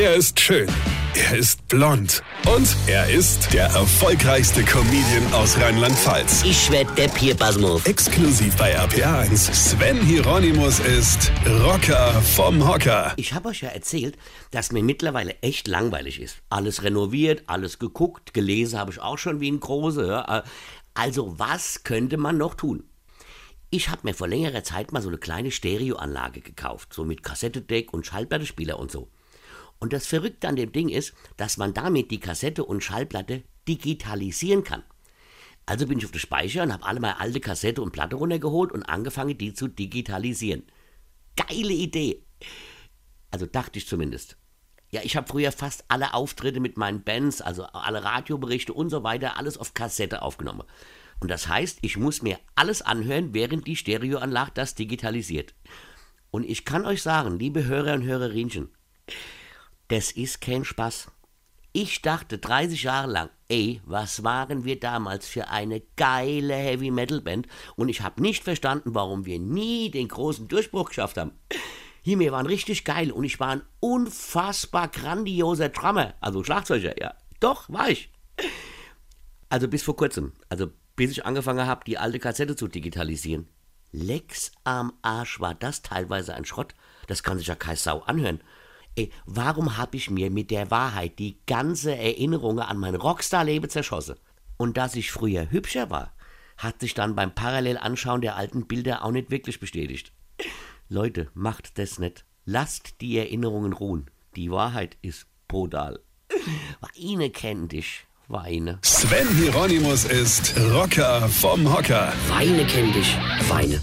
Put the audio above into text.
Er ist schön. Er ist blond. Und er ist der erfolgreichste Comedian aus Rheinland-Pfalz. Ich werd der Pierpasmus. Exklusiv bei RPA1. Sven Hieronymus ist Rocker vom Hocker. Ich habe euch ja erzählt, dass mir mittlerweile echt langweilig ist. Alles renoviert, alles geguckt, gelesen habe ich auch schon wie ein Große. Also was könnte man noch tun? Ich habe mir vor längerer Zeit mal so eine kleine Stereoanlage gekauft, so mit Kassettedeck und Schallplattespieler und so. Und das Verrückte an dem Ding ist, dass man damit die Kassette und Schallplatte digitalisieren kann. Also bin ich auf den Speicher und habe alle meine alte Kassette und Platte runtergeholt und angefangen, die zu digitalisieren. Geile Idee. Also dachte ich zumindest. Ja, ich habe früher fast alle Auftritte mit meinen Bands, also alle Radioberichte und so weiter, alles auf Kassette aufgenommen. Und das heißt, ich muss mir alles anhören, während die Stereoanlage das digitalisiert. Und ich kann euch sagen, liebe Hörer und Hörerinchen, das ist kein Spaß. Ich dachte 30 Jahre lang, ey, was waren wir damals für eine geile Heavy Metal Band und ich habe nicht verstanden, warum wir nie den großen Durchbruch geschafft haben. Hier, wir waren richtig geil und ich war ein unfassbar grandioser Drummer, also Schlagzeuger, ja. Doch, war ich. Also bis vor kurzem, also bis ich angefangen habe, die alte Kassette zu digitalisieren. Lex am Arsch war das teilweise ein Schrott. Das kann sich ja kein Sau anhören. Ey, warum habe ich mir mit der Wahrheit die ganze Erinnerung an mein Rockstar-Leben zerschossen? Und dass ich früher hübscher war, hat sich dann beim Parallelanschauen der alten Bilder auch nicht wirklich bestätigt. Leute, macht das nicht. Lasst die Erinnerungen ruhen. Die Wahrheit ist brutal. Weine kennt dich. Weine. Sven Hieronymus ist Rocker vom Hocker. Weine kennt dich. Weine.